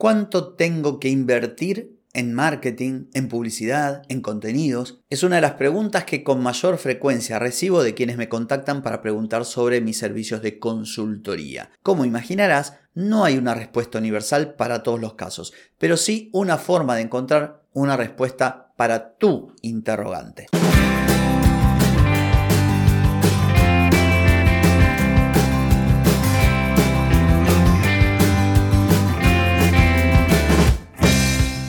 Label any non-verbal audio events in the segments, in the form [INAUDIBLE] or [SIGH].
¿Cuánto tengo que invertir en marketing, en publicidad, en contenidos? Es una de las preguntas que con mayor frecuencia recibo de quienes me contactan para preguntar sobre mis servicios de consultoría. Como imaginarás, no hay una respuesta universal para todos los casos, pero sí una forma de encontrar una respuesta para tu interrogante.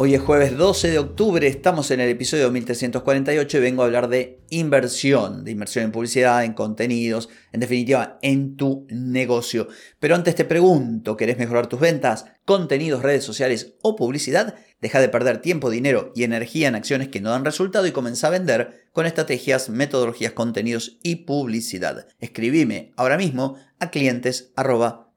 Hoy es jueves 12 de octubre, estamos en el episodio 1348 y vengo a hablar de inversión, de inversión en publicidad, en contenidos, en definitiva, en tu negocio. Pero antes te pregunto, ¿querés mejorar tus ventas, contenidos, redes sociales o publicidad? Deja de perder tiempo, dinero y energía en acciones que no dan resultado y comienza a vender con estrategias, metodologías, contenidos y publicidad. Escribime ahora mismo a clientes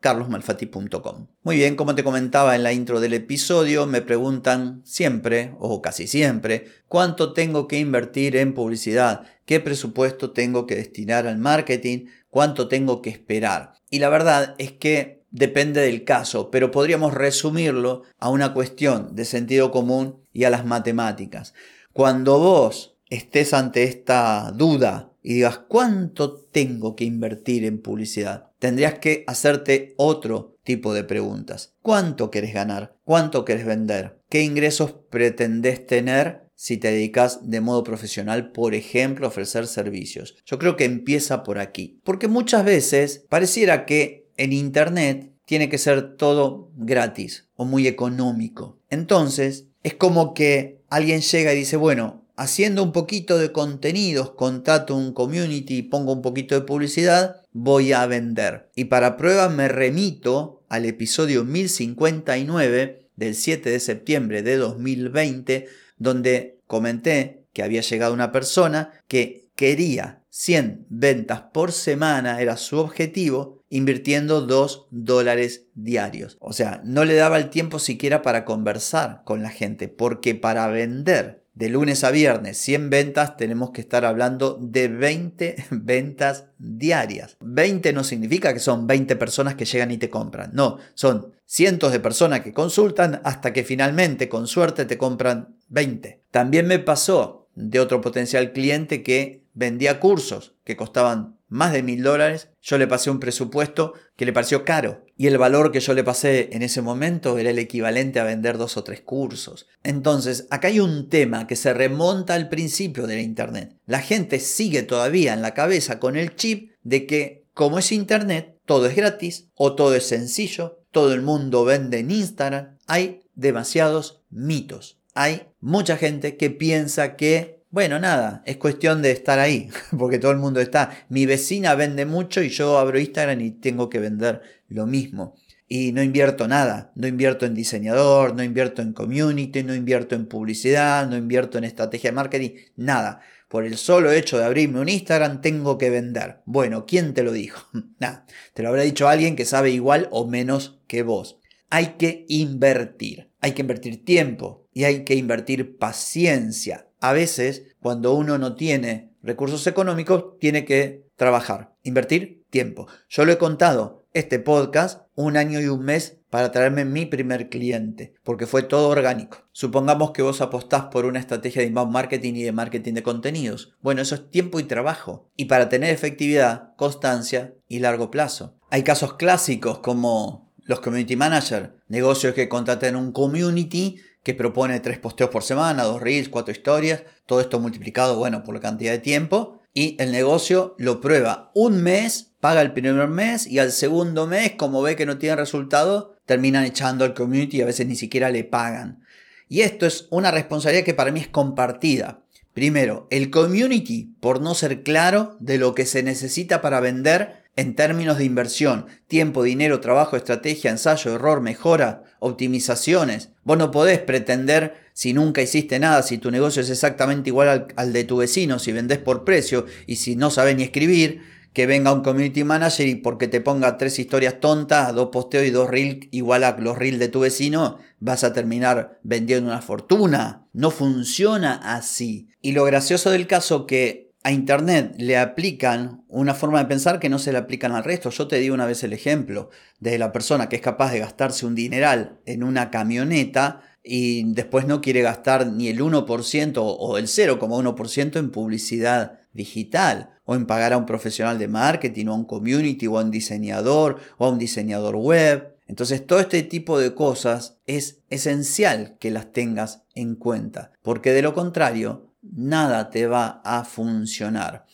carlosmalfatti.com. Muy bien, como te comentaba en la intro del episodio, me preguntan siempre, o casi siempre, cuánto tengo que invertir en publicidad, qué presupuesto tengo que destinar al marketing, cuánto tengo que esperar. Y la verdad es que depende del caso, pero podríamos resumirlo a una cuestión de sentido común y a las matemáticas. Cuando vos estés ante esta duda y digas, ¿cuánto tengo que invertir en publicidad? Tendrías que hacerte otro tipo de preguntas. ¿Cuánto querés ganar? ¿Cuánto querés vender? ¿Qué ingresos pretendés tener si te dedicas de modo profesional, por ejemplo, a ofrecer servicios? Yo creo que empieza por aquí. Porque muchas veces pareciera que en Internet tiene que ser todo gratis o muy económico. Entonces, es como que alguien llega y dice, bueno, haciendo un poquito de contenidos, contrato un community, pongo un poquito de publicidad, voy a vender. Y para prueba me remito al episodio 1059 del 7 de septiembre de 2020, donde comenté que había llegado una persona que quería 100 ventas por semana, era su objetivo, invirtiendo 2 dólares diarios. O sea, no le daba el tiempo siquiera para conversar con la gente, porque para vender de lunes a viernes 100 ventas, tenemos que estar hablando de 20 [LAUGHS] ventas diarias. 20 no significa que son 20 personas que llegan y te compran, no, son cientos de personas que consultan hasta que finalmente con suerte te compran 20. También me pasó de otro potencial cliente que vendía cursos que costaban más de mil dólares, yo le pasé un presupuesto que le pareció caro y el valor que yo le pasé en ese momento era el equivalente a vender dos o tres cursos. Entonces, acá hay un tema que se remonta al principio de la Internet. La gente sigue todavía en la cabeza con el chip de que como es Internet, todo es gratis o todo es sencillo, todo el mundo vende en Instagram. Hay demasiados mitos. Hay mucha gente que piensa que bueno, nada, es cuestión de estar ahí, [LAUGHS] porque todo el mundo está. Mi vecina vende mucho y yo abro Instagram y tengo que vender lo mismo. Y no invierto nada, no invierto en diseñador, no invierto en community, no invierto en publicidad, no invierto en estrategia de marketing, nada. Por el solo hecho de abrirme un Instagram tengo que vender. Bueno, ¿quién te lo dijo? [LAUGHS] nada, te lo habrá dicho alguien que sabe igual o menos que vos. Hay que invertir, hay que invertir tiempo y hay que invertir paciencia a veces, cuando uno no tiene recursos económicos, tiene que trabajar, invertir tiempo. Yo lo he contado, este podcast, un año y un mes para traerme mi primer cliente, porque fue todo orgánico. Supongamos que vos apostás por una estrategia de inbound marketing y de marketing de contenidos. Bueno, eso es tiempo y trabajo. Y para tener efectividad, constancia y largo plazo. Hay casos clásicos como los community manager, negocios que contratan un community que propone tres posteos por semana, dos reels, cuatro historias, todo esto multiplicado, bueno, por la cantidad de tiempo, y el negocio lo prueba un mes, paga el primer mes y al segundo mes, como ve que no tiene resultado, terminan echando al community y a veces ni siquiera le pagan. Y esto es una responsabilidad que para mí es compartida. Primero, el community, por no ser claro de lo que se necesita para vender, en términos de inversión, tiempo, dinero, trabajo, estrategia, ensayo, error, mejora, optimizaciones. Vos no podés pretender si nunca hiciste nada, si tu negocio es exactamente igual al, de tu vecino, si vendes por precio y si no sabes ni escribir, que venga un community manager y porque te ponga tres historias tontas, dos posteos y dos reels igual a los reels de tu vecino, vas a terminar vendiendo una fortuna. No funciona así. Y lo gracioso del caso que a Internet le aplican una forma de pensar que no se le aplican al resto. Yo te di una vez el ejemplo de la persona que es capaz de gastarse un dineral en una camioneta y después no quiere gastar ni el 1% o el 0,1% en publicidad digital o en pagar a un profesional de marketing o a un community o a un diseñador o a un diseñador web. Entonces todo este tipo de cosas es esencial que las tengas en cuenta porque de lo contrario nada te va a funcionar.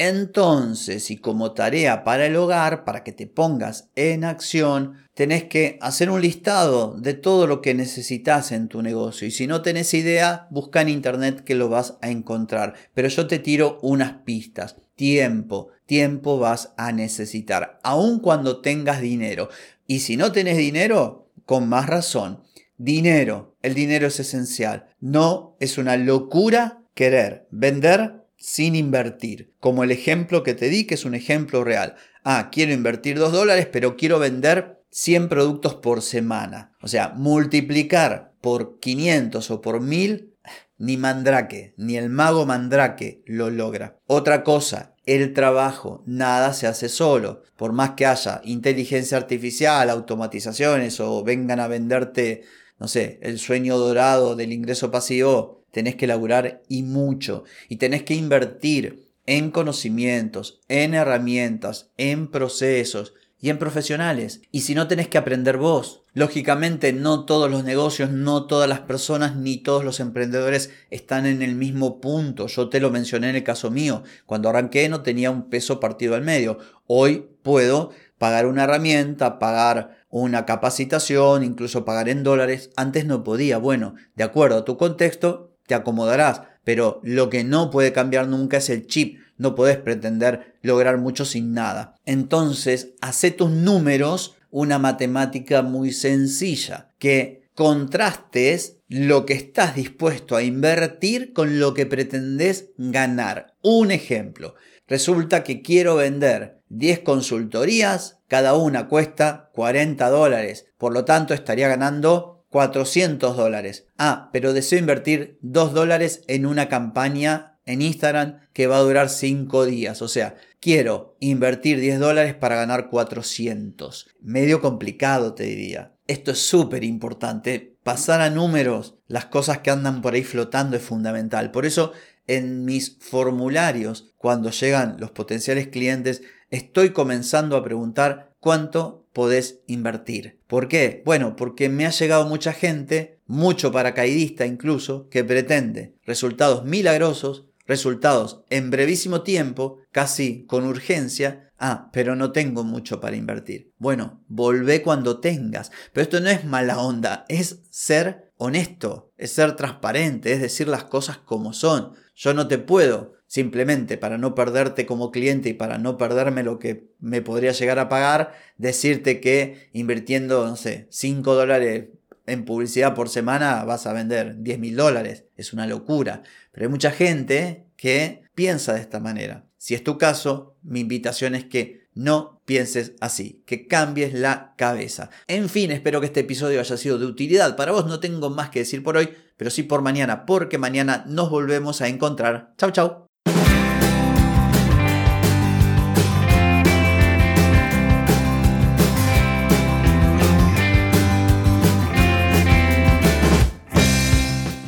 Entonces, y como tarea para el hogar, para que te pongas en acción, tenés que hacer un listado de todo lo que necesitas en tu negocio. Y si no tenés idea, busca en internet que lo vas a encontrar. Pero yo te tiro unas pistas. Tiempo, tiempo vas a necesitar, aun cuando tengas dinero. Y si no tenés dinero, con más razón. Dinero, el dinero es esencial. No es una locura querer vender sin invertir. Como el ejemplo que te di, que es un ejemplo real. Ah, quiero invertir 2 dólares, pero quiero vender 100 productos por semana. O sea, multiplicar por 500 o por 1000, ni Mandrake, ni el mago Mandrake lo logra. Otra cosa, el trabajo, nada se hace solo. Por más que haya inteligencia artificial, automatizaciones o vengan a venderte, no sé, el sueño dorado del ingreso pasivo, tenés que laburar y mucho. Y tenés que invertir en conocimientos, en herramientas, en procesos y en profesionales. Y si no tenés que aprender vos, lógicamente no todos los negocios, no todas las personas, ni todos los emprendedores están en el mismo punto. Yo te lo mencioné en el caso mío. Cuando arranqué no tenía un peso partido al medio. Hoy puedo pagar una herramienta, pagar una capacitación, incluso pagar en dólares. Antes no podía. Bueno, de acuerdo a tu contexto, te acomodarás, pero lo que no puede cambiar nunca es el chip. No puedes pretender lograr mucho sin nada. Entonces, hace tus números una matemática muy sencilla, que contrastes lo que estás dispuesto a invertir con lo que pretendes ganar. Un ejemplo, resulta que quiero vender 10 consultorías, cada una cuesta 40 dólares, por lo tanto estaría ganando 400 dólares. Ah, pero deseo invertir 2 dólares en una campaña en Instagram que va a durar 5 días. O sea, quiero invertir 10 dólares para ganar 400. Medio complicado, te diría. Esto es súper importante. Pasar a números, las cosas que andan por ahí flotando es fundamental. Por eso en mis formularios, cuando llegan los potenciales clientes, estoy comenzando a preguntar cuánto podés invertir. ¿Por qué? Bueno, porque me ha llegado mucha gente, mucho paracaidista incluso, que pretende resultados milagrosos, resultados en brevísimo tiempo, casi con urgencia. Ah, pero no tengo mucho para invertir. Bueno, volvé cuando tengas. Pero esto no es mala onda, es ser honesto, es ser transparente, es decir las cosas como son. Yo no te puedo simplemente para no perderte como cliente y para no perderme lo que me podría llegar a pagar, decirte que invirtiendo, no sé, 5 dólares en publicidad por semana vas a vender 10 mil dólares. Es una locura. Pero hay mucha gente que piensa de esta manera. Si es tu caso, mi invitación es que no pienses así, que cambies la cabeza. En fin, espero que este episodio haya sido de utilidad para vos. No tengo más que decir por hoy, pero sí por mañana, porque mañana nos volvemos a encontrar. Chau, chau.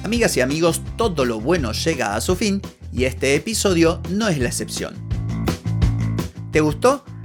Amigas y amigos, todo lo bueno llega a su fin y este episodio no es la excepción. ¿Te gustó?